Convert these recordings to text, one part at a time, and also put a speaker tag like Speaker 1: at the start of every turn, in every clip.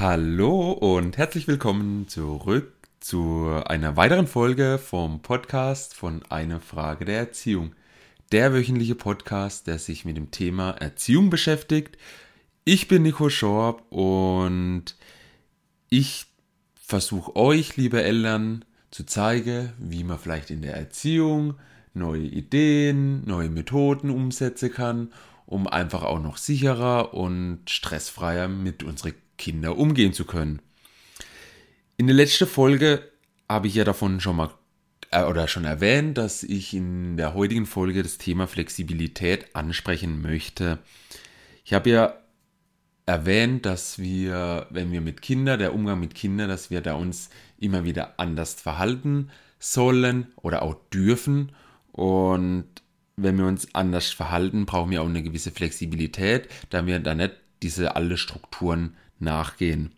Speaker 1: Hallo und herzlich willkommen zurück zu einer weiteren Folge vom Podcast von Eine Frage der Erziehung. Der wöchentliche Podcast, der sich mit dem Thema Erziehung beschäftigt. Ich bin Nico Schorb und ich versuche euch, liebe Eltern, zu zeigen, wie man vielleicht in der Erziehung neue Ideen, neue Methoden umsetzen kann, um einfach auch noch sicherer und stressfreier mit unseren Kinder umgehen zu können. In der letzten Folge habe ich ja davon schon mal äh, oder schon erwähnt, dass ich in der heutigen Folge das Thema Flexibilität ansprechen möchte. Ich habe ja erwähnt, dass wir, wenn wir mit Kindern, der Umgang mit Kindern, dass wir da uns immer wieder anders verhalten sollen oder auch dürfen. Und wenn wir uns anders verhalten, brauchen wir auch eine gewisse Flexibilität, da wir da nicht diese alle Strukturen nachgehen.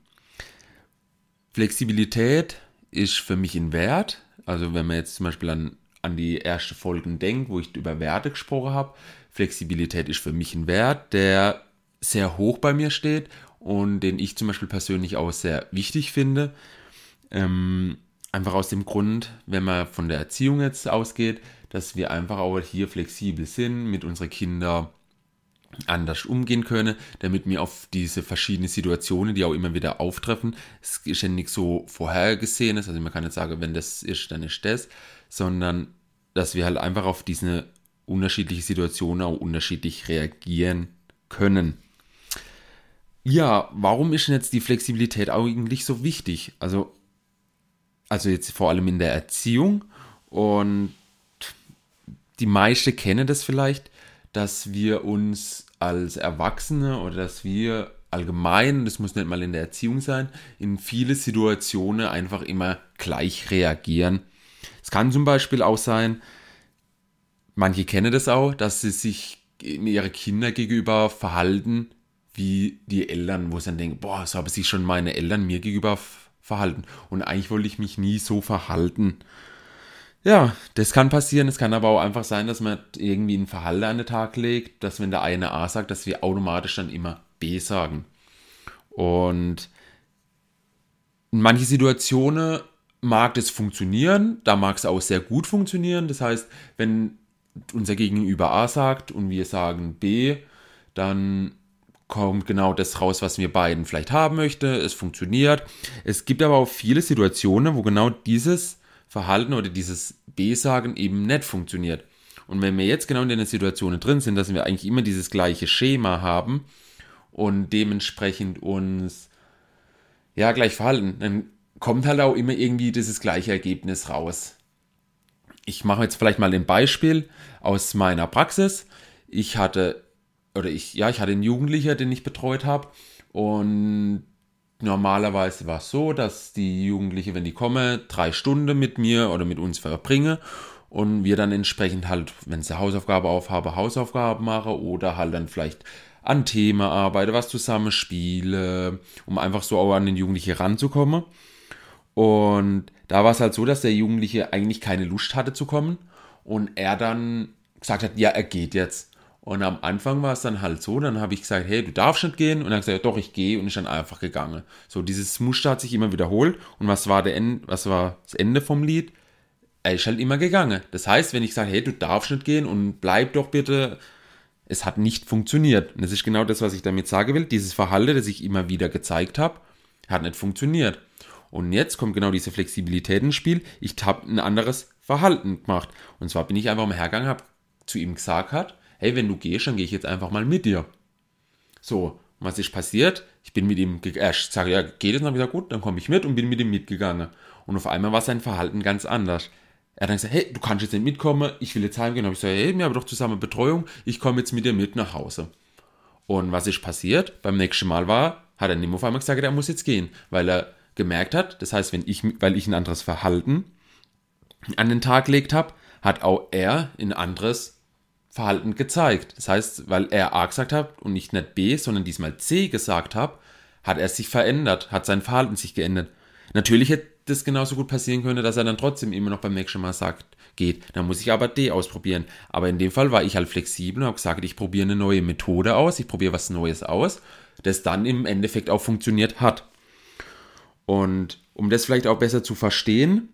Speaker 1: Flexibilität ist für mich ein Wert. Also wenn man jetzt zum Beispiel an, an die erste Folgen denkt, wo ich über Werte gesprochen habe, Flexibilität ist für mich ein Wert, der sehr hoch bei mir steht und den ich zum Beispiel persönlich auch sehr wichtig finde. Ähm, einfach aus dem Grund, wenn man von der Erziehung jetzt ausgeht, dass wir einfach auch hier flexibel sind, mit unseren Kindern anders umgehen können, damit wir auf diese verschiedenen Situationen, die auch immer wieder auftreffen, es ist ja nicht so vorhergesehen ist, also man kann nicht sagen, wenn das ist, dann ist das, sondern dass wir halt einfach auf diese unterschiedlichen Situationen auch unterschiedlich reagieren können. Ja, warum ist denn jetzt die Flexibilität eigentlich so wichtig? Also, also jetzt vor allem in der Erziehung und die meisten kennen das vielleicht, dass wir uns als Erwachsene oder dass wir allgemein, das muss nicht mal in der Erziehung sein, in viele Situationen einfach immer gleich reagieren. Es kann zum Beispiel auch sein, manche kennen das auch, dass sie sich ihre Kinder gegenüber verhalten wie die Eltern, wo sie dann denken, boah, so haben sich schon meine Eltern mir gegenüber verhalten. Und eigentlich wollte ich mich nie so verhalten. Ja, das kann passieren. Es kann aber auch einfach sein, dass man irgendwie ein Verhalten an den Tag legt, dass wenn der eine A sagt, dass wir automatisch dann immer B sagen. Und in manchen Situationen mag das funktionieren, da mag es auch sehr gut funktionieren. Das heißt, wenn unser Gegenüber A sagt und wir sagen B, dann kommt genau das raus, was wir beiden vielleicht haben möchte. Es funktioniert. Es gibt aber auch viele Situationen, wo genau dieses Verhalten oder dieses B-Sagen eben nicht funktioniert. Und wenn wir jetzt genau in den Situationen drin sind, dass wir eigentlich immer dieses gleiche Schema haben und dementsprechend uns ja gleich verhalten, dann kommt halt auch immer irgendwie dieses gleiche Ergebnis raus. Ich mache jetzt vielleicht mal ein Beispiel aus meiner Praxis. Ich hatte oder ich ja, ich hatte einen Jugendlicher, den ich betreut habe und normalerweise war es so, dass die Jugendliche, wenn die kommen, drei Stunden mit mir oder mit uns verbringe und wir dann entsprechend halt, wenn sie Hausaufgabe aufhabe, Hausaufgaben mache oder halt dann vielleicht an Themen arbeite, was zusammen spiele, um einfach so auch an den Jugendlichen ranzukommen. Und da war es halt so, dass der Jugendliche eigentlich keine Lust hatte zu kommen und er dann gesagt hat, ja, er geht jetzt. Und am Anfang war es dann halt so, dann habe ich gesagt, hey, du darfst nicht gehen. Und er hat gesagt, doch, ich gehe und ist dann einfach gegangen. So, dieses Muster hat sich immer wiederholt. Und was war, der End, was war das Ende vom Lied? Er ist halt immer gegangen. Das heißt, wenn ich sage, hey, du darfst nicht gehen und bleib doch bitte, es hat nicht funktioniert. Und das ist genau das, was ich damit sagen will. Dieses Verhalten, das ich immer wieder gezeigt habe, hat nicht funktioniert. Und jetzt kommt genau diese Flexibilität ins Spiel. Ich habe ein anderes Verhalten gemacht. Und zwar bin ich einfach mal hergegangen, habe zu ihm gesagt hat, hey, wenn du gehst, dann gehe ich jetzt einfach mal mit dir. So, was ist passiert? Ich bin mit ihm, er sage, ja, geht es? Und dann habe ich gesagt, gut, dann komme ich mit und bin mit ihm mitgegangen. Und auf einmal war sein Verhalten ganz anders. Er hat dann gesagt, hey, du kannst jetzt nicht mitkommen, ich will jetzt heimgehen. Und habe ich gesagt, hey, wir haben doch zusammen Betreuung, ich komme jetzt mit dir mit nach Hause. Und was ist passiert? Beim nächsten Mal war, hat er nicht auf einmal gesagt, er muss jetzt gehen, weil er gemerkt hat, das heißt, wenn ich, weil ich ein anderes Verhalten an den Tag gelegt habe, hat auch er ein anderes Verhalten gezeigt. Das heißt, weil er A gesagt hat und nicht nicht B, sondern diesmal C gesagt hat, hat er sich verändert, hat sein Verhalten sich geändert. Natürlich hätte das genauso gut passieren können, dass er dann trotzdem immer noch beim nächsten Mal sagt, geht. Dann muss ich aber D ausprobieren. Aber in dem Fall war ich halt flexibel und habe gesagt, ich probiere eine neue Methode aus, ich probiere was Neues aus, das dann im Endeffekt auch funktioniert hat. Und um das vielleicht auch besser zu verstehen,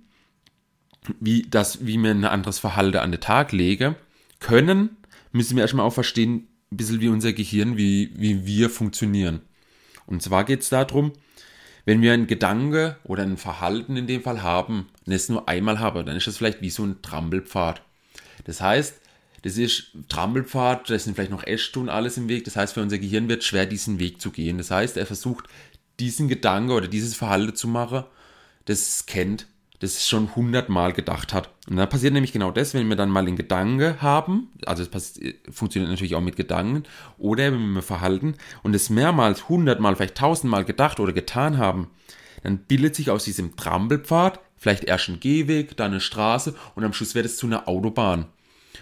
Speaker 1: wie, das, wie wir ein anderes Verhalten an den Tag legen können, müssen wir erstmal auch verstehen, ein bisschen wie unser Gehirn, wie, wie wir funktionieren. Und zwar geht es darum, wenn wir einen Gedanke oder ein Verhalten in dem Fall haben, und es nur einmal habe, dann ist das vielleicht wie so ein Trampelpfad. Das heißt, das ist Trampelpfad, da sind vielleicht noch Äste und alles im Weg. Das heißt, für unser Gehirn wird es schwer, diesen Weg zu gehen. Das heißt, er versucht, diesen Gedanke oder dieses Verhalten zu machen, das kennt, das schon hundertmal gedacht hat. Und dann passiert nämlich genau das, wenn wir dann mal einen Gedanke haben, also es funktioniert natürlich auch mit Gedanken, oder wenn wir Verhalten und es mehrmals, hundertmal, vielleicht tausendmal gedacht oder getan haben, dann bildet sich aus diesem Trampelpfad vielleicht erst ein Gehweg, dann eine Straße und am Schluss wird es zu einer Autobahn.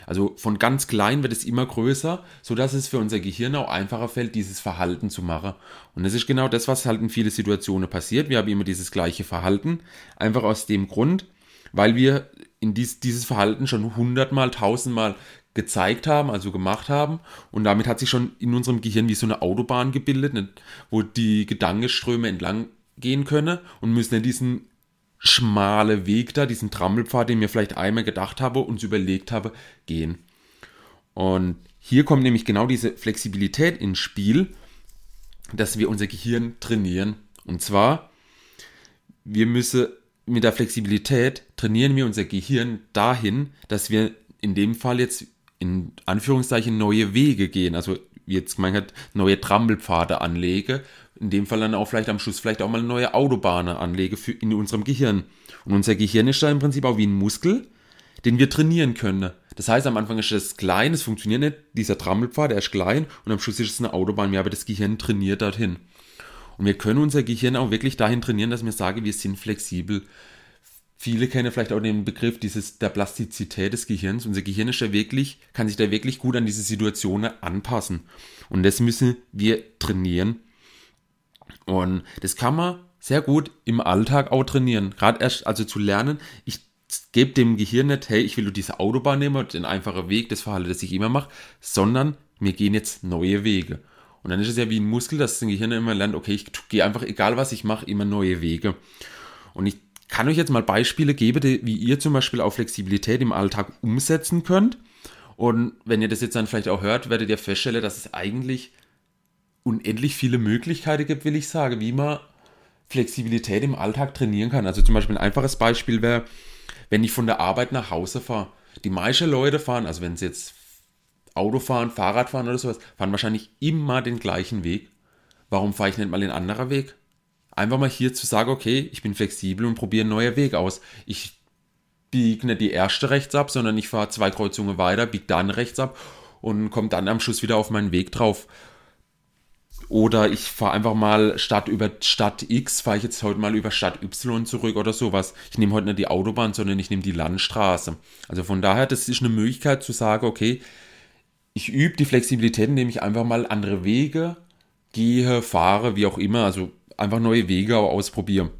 Speaker 1: Also von ganz klein wird es immer größer, sodass es für unser Gehirn auch einfacher fällt, dieses Verhalten zu machen. Und das ist genau das, was halt in vielen Situationen passiert. Wir haben immer dieses gleiche Verhalten, einfach aus dem Grund, weil wir in dies, dieses Verhalten schon hundertmal, tausendmal gezeigt haben, also gemacht haben. Und damit hat sich schon in unserem Gehirn wie so eine Autobahn gebildet, wo die Gedankenströme entlang gehen können und müssen in diesen schmale Weg da, diesen Trampelpfad, den mir vielleicht einmal gedacht habe und überlegt habe, gehen. Und hier kommt nämlich genau diese Flexibilität ins Spiel, dass wir unser Gehirn trainieren. Und zwar, wir müssen mit der Flexibilität trainieren wir unser Gehirn dahin, dass wir in dem Fall jetzt in Anführungszeichen neue Wege gehen. Also jetzt man hat neue Trampelpfade anlege in dem Fall dann auch vielleicht am Schluss vielleicht auch mal eine neue Autobahnen anlege für, in unserem Gehirn. Und unser Gehirn ist da im Prinzip auch wie ein Muskel, den wir trainieren können. Das heißt, am Anfang ist es klein, es funktioniert nicht, dieser Trampelpfad, der ist klein und am Schluss ist es eine Autobahn, wir haben das Gehirn trainiert dorthin. Und wir können unser Gehirn auch wirklich dahin trainieren, dass wir sagen, wir sind flexibel. Viele kennen vielleicht auch den Begriff dieses, der Plastizität des Gehirns. Unser Gehirn ist ja wirklich, kann sich da wirklich gut an diese Situationen anpassen. Und das müssen wir trainieren. Und das kann man sehr gut im Alltag auch trainieren. Gerade erst, also zu lernen, ich gebe dem Gehirn nicht, hey, ich will nur diese Autobahn nehmen, den einfachen Weg, das Verhalten, das ich immer mache, sondern wir gehen jetzt neue Wege. Und dann ist es ja wie ein Muskel, dass das Gehirn immer lernt, okay, ich gehe einfach, egal was ich mache, immer neue Wege. Und ich kann euch jetzt mal Beispiele geben, wie ihr zum Beispiel auch Flexibilität im Alltag umsetzen könnt. Und wenn ihr das jetzt dann vielleicht auch hört, werdet ihr feststellen, dass es eigentlich unendlich viele Möglichkeiten gibt, will ich sagen, wie man Flexibilität im Alltag trainieren kann. Also zum Beispiel ein einfaches Beispiel wäre, wenn ich von der Arbeit nach Hause fahre. Die meisten Leute fahren, also wenn sie jetzt Auto fahren, Fahrrad fahren oder sowas, fahren wahrscheinlich immer den gleichen Weg. Warum fahre ich nicht mal den anderen Weg? Einfach mal hier zu sagen, okay, ich bin flexibel und probiere einen neuen Weg aus. Ich biege nicht die erste rechts ab, sondern ich fahre zwei Kreuzungen weiter, biege dann rechts ab und komme dann am Schluss wieder auf meinen Weg drauf. Oder ich fahre einfach mal statt über Stadt X, fahre ich jetzt heute mal über Stadt Y zurück oder sowas. Ich nehme heute nicht die Autobahn, sondern ich nehme die Landstraße. Also von daher, das ist eine Möglichkeit zu sagen, okay, ich übe die Flexibilität, indem ich einfach mal andere Wege gehe, fahre, wie auch immer. Also einfach neue Wege ausprobiere.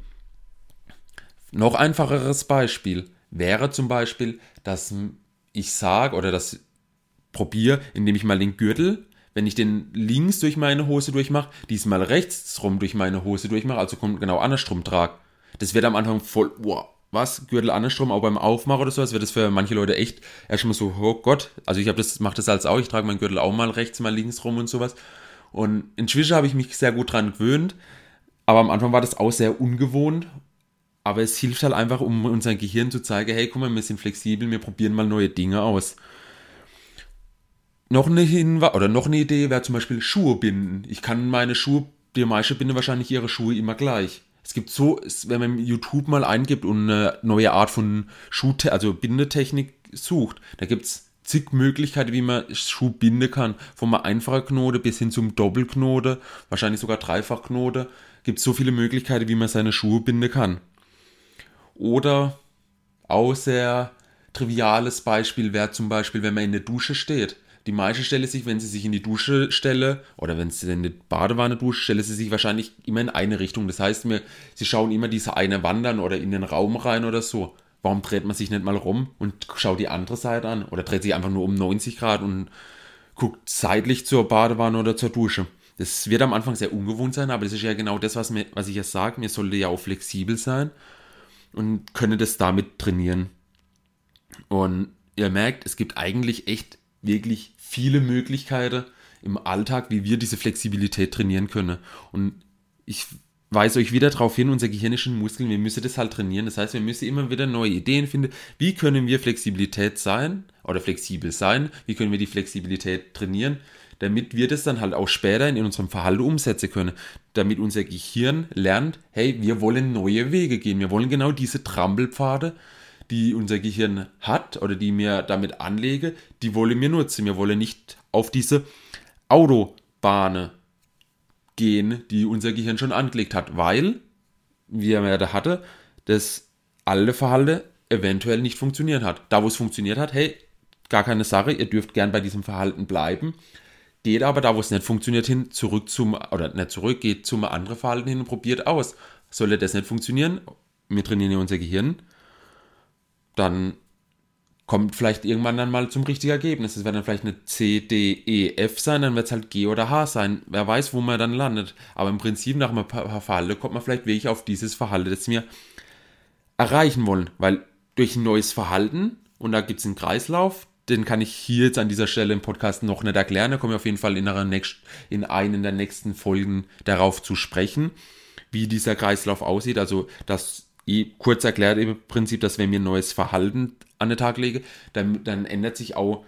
Speaker 1: Noch einfacheres Beispiel wäre zum Beispiel, dass ich sage oder das probiere, indem ich mal den Gürtel wenn ich den links durch meine Hose durchmache, diesmal rechts rum durch meine Hose durchmache, also genau andersrum trage. Das wird am Anfang voll, wow, was, Gürtel andersrum, auch beim Aufmachen oder sowas, wird das für manche Leute echt erstmal so, oh Gott, also ich das, mache das als auch, ich trage meinen Gürtel auch mal rechts, mal links rum und sowas. Und inzwischen habe ich mich sehr gut dran gewöhnt, aber am Anfang war das auch sehr ungewohnt. Aber es hilft halt einfach, um unser Gehirn zu zeigen, hey, guck mal, wir sind flexibel, wir probieren mal neue Dinge aus. Noch eine Hinweis oder noch eine Idee wäre zum Beispiel Schuhe binden. Ich kann meine Schuhe, die meisten binden wahrscheinlich ihre Schuhe immer gleich. Es gibt so, wenn man YouTube mal eingibt und eine neue Art von Schuh, also Bindetechnik sucht, da gibt es zig Möglichkeiten, wie man Schuh binden kann. Vom einfachen Knote bis hin zum Doppelknote, wahrscheinlich sogar Dreifachknote. Gibt so viele Möglichkeiten, wie man seine Schuhe binden kann. Oder auch sehr triviales Beispiel wäre zum Beispiel, wenn man in der Dusche steht. Die meisten stellen sich, wenn sie sich in die Dusche stelle oder wenn sie in die Badewanne duscht, stellen sie sich wahrscheinlich immer in eine Richtung. Das heißt, mir, sie schauen immer diese eine wandern oder in den Raum rein oder so. Warum dreht man sich nicht mal rum und schaut die andere Seite an? Oder dreht sich einfach nur um 90 Grad und guckt seitlich zur Badewanne oder zur Dusche? Das wird am Anfang sehr ungewohnt sein, aber das ist ja genau das, was, mir, was ich jetzt sage. Mir sollte ja auch flexibel sein und könne das damit trainieren. Und ihr merkt, es gibt eigentlich echt wirklich viele Möglichkeiten im Alltag, wie wir diese Flexibilität trainieren können. Und ich weise euch wieder darauf hin, unser Gehirn ist ein Muskel, wir müssen das halt trainieren. Das heißt, wir müssen immer wieder neue Ideen finden. Wie können wir Flexibilität sein oder flexibel sein? Wie können wir die Flexibilität trainieren? Damit wir das dann halt auch später in unserem Verhalten umsetzen können. Damit unser Gehirn lernt, hey, wir wollen neue Wege gehen. Wir wollen genau diese Trampelpfade, die unser Gehirn hat oder die mir damit anlege, die wollen wir nutzen. Wir wollen nicht auf diese Autobahne gehen, die unser Gehirn schon angelegt hat, weil, wie er da hatte, das alte Verhalten eventuell nicht funktioniert hat. Da, wo es funktioniert hat, hey, gar keine Sache, ihr dürft gern bei diesem Verhalten bleiben. Geht aber da, wo es nicht funktioniert, hin, zurück zum, oder nicht zurück, geht zum anderen Verhalten hin und probiert aus. Sollte das nicht funktionieren, wir trainieren ja unser Gehirn, dann kommt vielleicht irgendwann dann mal zum richtigen Ergebnis. Es wird dann vielleicht eine C, D, E, F sein, dann wird es halt G oder H sein. Wer weiß, wo man dann landet. Aber im Prinzip nach ein paar Verhalten kommt man vielleicht wirklich auf dieses Verhalten, das wir erreichen wollen. Weil durch ein neues Verhalten, und da gibt es einen Kreislauf, den kann ich hier jetzt an dieser Stelle im Podcast noch nicht erklären. Da komme ich auf jeden Fall in, einer nächst, in einen der nächsten Folgen darauf zu sprechen, wie dieser Kreislauf aussieht. Also das kurz erklärt im Prinzip, dass wenn wir ein neues Verhalten an den Tag legen, dann, dann ändert sich auch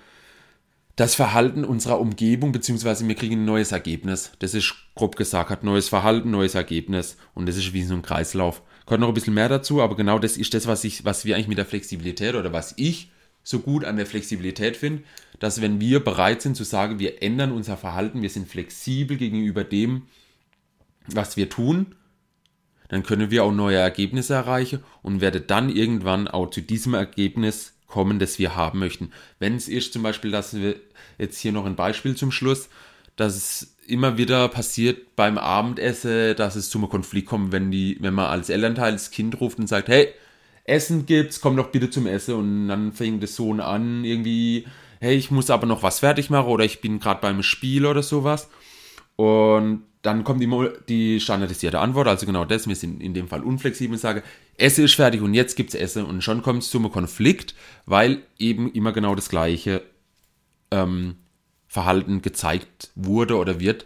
Speaker 1: das Verhalten unserer Umgebung, beziehungsweise wir kriegen ein neues Ergebnis. Das ist grob gesagt, hat neues Verhalten, neues Ergebnis und das ist wie so ein Kreislauf. Kommt noch ein bisschen mehr dazu, aber genau das ist das, was, ich, was wir eigentlich mit der Flexibilität oder was ich so gut an der Flexibilität finde, dass wenn wir bereit sind zu sagen, wir ändern unser Verhalten, wir sind flexibel gegenüber dem, was wir tun, dann können wir auch neue Ergebnisse erreichen und werde dann irgendwann auch zu diesem Ergebnis kommen, das wir haben möchten. Wenn es ist zum Beispiel, dass wir jetzt hier noch ein Beispiel zum Schluss, dass es immer wieder passiert beim Abendessen, dass es zu einem Konflikt kommt, wenn die, wenn man als Elternteil das Kind ruft und sagt, hey, Essen gibt's, komm doch bitte zum Essen und dann fängt der Sohn an irgendwie, hey, ich muss aber noch was fertig machen oder ich bin gerade beim Spiel oder sowas und dann kommt immer die standardisierte Antwort, also genau das, wir sind in dem Fall unflexibel und sagen, Essen ist fertig und jetzt gibt es Essen und schon kommt es zu einem Konflikt, weil eben immer genau das gleiche ähm, Verhalten gezeigt wurde oder wird.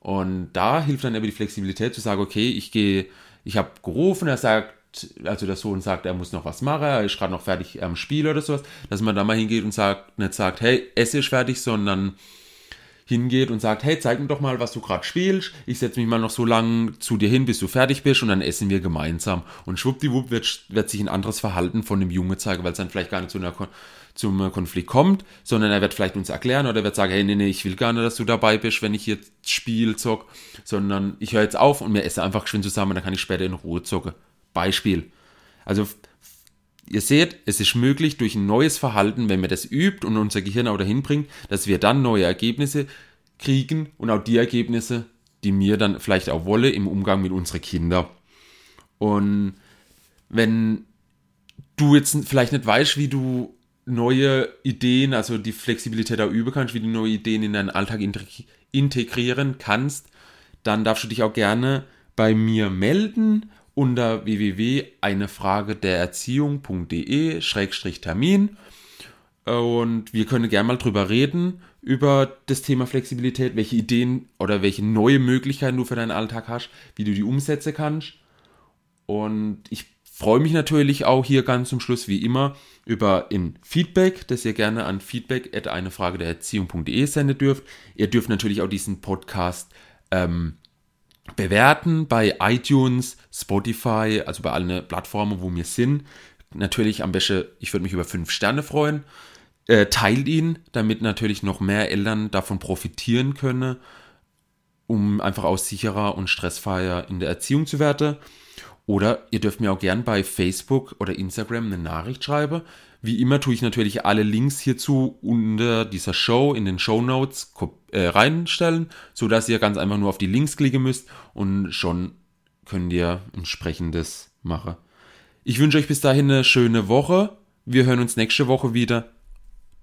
Speaker 1: Und da hilft dann eben die Flexibilität zu sagen, okay, ich gehe, ich habe gerufen, er sagt, also der Sohn sagt, er muss noch was machen, er ist gerade noch fertig am Spiel oder sowas, dass man da mal hingeht und sagt, nicht sagt, hey, Essen ist fertig, sondern hingeht und sagt, hey, zeig mir doch mal, was du gerade spielst. Ich setze mich mal noch so lange zu dir hin, bis du fertig bist und dann essen wir gemeinsam. Und schwuppdiwupp wird, wird sich ein anderes Verhalten von dem Junge zeigen, weil es dann vielleicht gar nicht zu einer, zum Konflikt kommt, sondern er wird vielleicht uns erklären oder er wird sagen, hey, nee, nee, ich will gar nicht, dass du dabei bist, wenn ich jetzt Spiel zock, sondern ich höre jetzt auf und wir essen einfach geschwind zusammen, dann kann ich später in Ruhe zocken. Beispiel. Also ihr seht, es ist möglich durch ein neues Verhalten, wenn man das übt und unser Gehirn auch dahin bringt, dass wir dann neue Ergebnisse kriegen und auch die Ergebnisse, die mir dann vielleicht auch wolle im Umgang mit unseren Kindern. Und wenn du jetzt vielleicht nicht weißt, wie du neue Ideen, also die Flexibilität auch üben kannst, wie du neue Ideen in deinen Alltag integrieren kannst, dann darfst du dich auch gerne bei mir melden unter www.einefragedererziehung.de-termin und wir können gerne mal drüber reden, über das Thema Flexibilität, welche Ideen oder welche neue Möglichkeiten du für deinen Alltag hast, wie du die umsetzen kannst. Und ich freue mich natürlich auch hier ganz zum Schluss, wie immer, über ein Feedback, das ihr gerne an feedback at senden dürft. Ihr dürft natürlich auch diesen Podcast ähm, bewerten bei iTunes, Spotify, also bei allen Plattformen, wo wir sind. Natürlich am besten, ich würde mich über fünf Sterne freuen. Äh, teilt ihn, damit natürlich noch mehr Eltern davon profitieren können, um einfach auch sicherer und stressfreier in der Erziehung zu werden. Oder ihr dürft mir auch gern bei Facebook oder Instagram eine Nachricht schreiben. Wie immer tue ich natürlich alle Links hierzu unter dieser Show in den Show Notes äh, reinstellen, sodass ihr ganz einfach nur auf die Links klicken müsst und schon könnt ihr entsprechendes machen. Ich wünsche euch bis dahin eine schöne Woche. Wir hören uns nächste Woche wieder.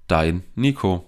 Speaker 1: Dein Nico.